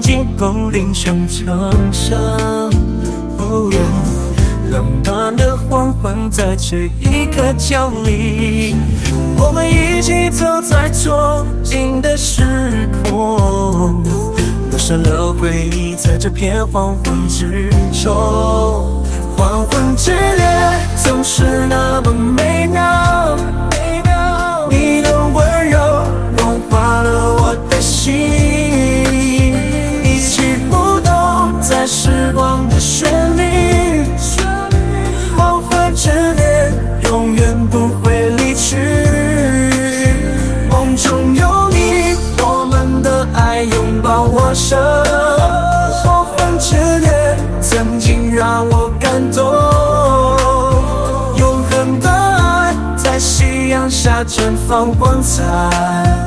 经构定想长生。哦，浪漫的黄昏，在这一刻降临。我们一起走在憧憬的时空，留下了回忆，在这片黄昏之中。时光的旋律。黄昏之恋永远不会离去，梦中有你，我们的爱拥抱我生。让我感动，永恒的爱在夕阳下绽放光彩。